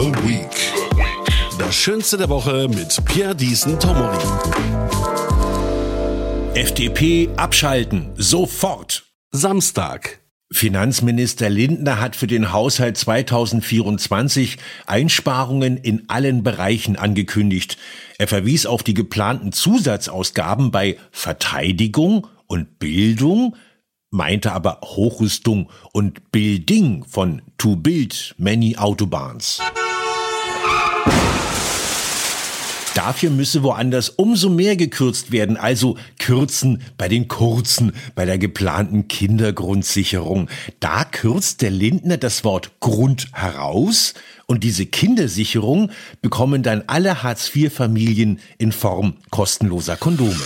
The Week. Das Schönste der Woche mit Pierre Diesen Tomori. FDP abschalten. Sofort. Samstag. Finanzminister Lindner hat für den Haushalt 2024 Einsparungen in allen Bereichen angekündigt. Er verwies auf die geplanten Zusatzausgaben bei Verteidigung und Bildung, meinte aber Hochrüstung und Building von To Build Many Autobahns. Dafür müsse woanders umso mehr gekürzt werden, also kürzen bei den Kurzen, bei der geplanten Kindergrundsicherung. Da kürzt der Lindner das Wort Grund heraus und diese Kindersicherung bekommen dann alle Hartz-IV-Familien in Form kostenloser Kondome.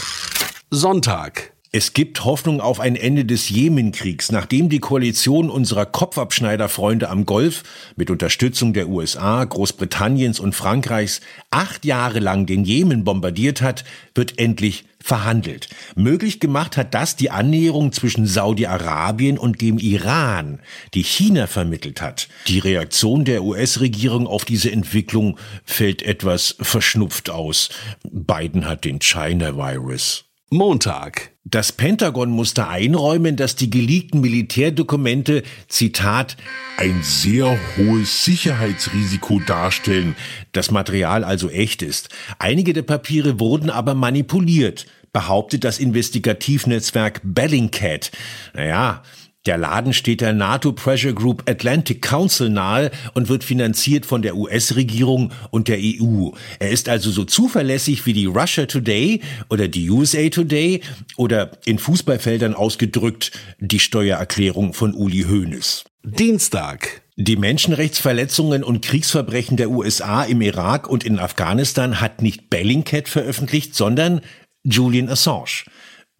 Sonntag. Es gibt Hoffnung auf ein Ende des Jemenkriegs, nachdem die Koalition unserer Kopfabschneiderfreunde am Golf mit Unterstützung der USA, Großbritanniens und Frankreichs acht Jahre lang den Jemen bombardiert hat, wird endlich verhandelt. Möglich gemacht hat das die Annäherung zwischen Saudi-Arabien und dem Iran, die China vermittelt hat. Die Reaktion der US-Regierung auf diese Entwicklung fällt etwas verschnupft aus. Biden hat den China-Virus. Montag. Das Pentagon musste einräumen, dass die geleakten Militärdokumente, Zitat, ein sehr hohes Sicherheitsrisiko darstellen. Das Material also echt ist. Einige der Papiere wurden aber manipuliert, behauptet das Investigativnetzwerk Bellingcat. Naja, der Laden steht der NATO Pressure Group Atlantic Council nahe und wird finanziert von der US-Regierung und der EU. Er ist also so zuverlässig wie die Russia Today oder die USA Today oder in Fußballfeldern ausgedrückt die Steuererklärung von Uli Hoeneß. Dienstag. Die Menschenrechtsverletzungen und Kriegsverbrechen der USA im Irak und in Afghanistan hat nicht Bellingcat veröffentlicht, sondern Julian Assange.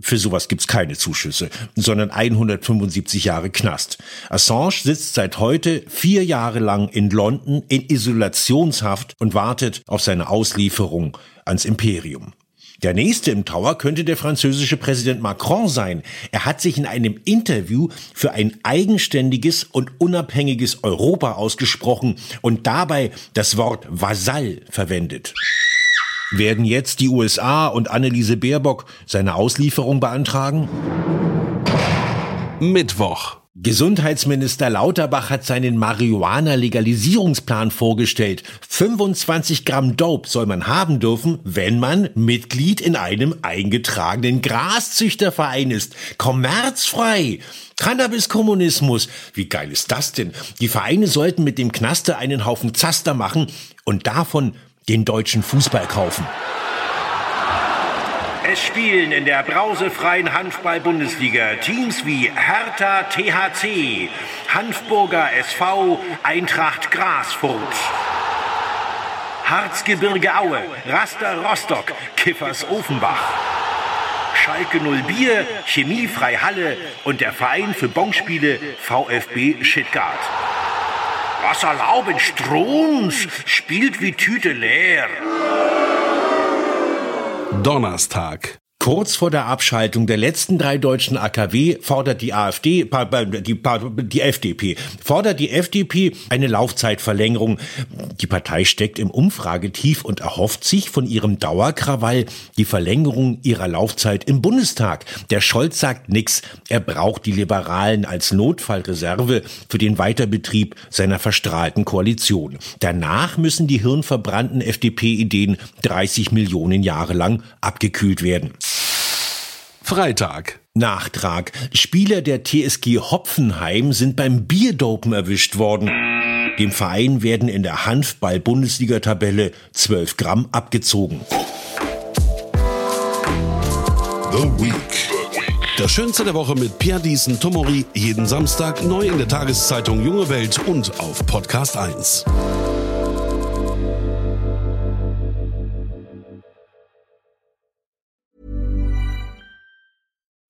Für sowas gibt's keine Zuschüsse, sondern 175 Jahre Knast. Assange sitzt seit heute vier Jahre lang in London in Isolationshaft und wartet auf seine Auslieferung ans Imperium. Der nächste im Tower könnte der französische Präsident Macron sein. Er hat sich in einem Interview für ein eigenständiges und unabhängiges Europa ausgesprochen und dabei das Wort Vasall verwendet. Werden jetzt die USA und Anneliese Baerbock seine Auslieferung beantragen? Mittwoch. Gesundheitsminister Lauterbach hat seinen Marihuana-Legalisierungsplan vorgestellt. 25 Gramm Dope soll man haben dürfen, wenn man Mitglied in einem eingetragenen Graszüchterverein ist. Kommerzfrei. Cannabis-Kommunismus. Wie geil ist das denn? Die Vereine sollten mit dem Knaster einen Haufen Zaster machen und davon den deutschen Fußball kaufen. Es spielen in der brausefreien Handball-Bundesliga Teams wie Hertha THC, Hanfburger SV, Eintracht Grasfurt. Harzgebirge Aue, Raster Rostock, Kiffers Ofenbach. Schalke 0 Bier, Chemiefrei Halle und der Verein für Bonspiele VfB Stuttgart. Wasserlauben Strunz spielt wie Tüte leer. Donnerstag. Kurz vor der Abschaltung der letzten drei deutschen AKW fordert die AfD, die, die FDP, fordert die FDP eine Laufzeitverlängerung. Die Partei steckt im Umfragetief und erhofft sich von ihrem Dauerkrawall die Verlängerung ihrer Laufzeit im Bundestag. Der Scholz sagt nix. Er braucht die Liberalen als Notfallreserve für den Weiterbetrieb seiner verstrahlten Koalition. Danach müssen die hirnverbrannten FDP-Ideen 30 Millionen Jahre lang abgekühlt werden. Freitag. Nachtrag. Spieler der TSG Hopfenheim sind beim Bierdopen erwischt worden. Dem Verein werden in der Handball-Bundesliga-Tabelle 12 Gramm abgezogen. The Week. Das Schönste der Woche mit Pierre Diesen Tomori. Jeden Samstag neu in der Tageszeitung Junge Welt und auf Podcast 1.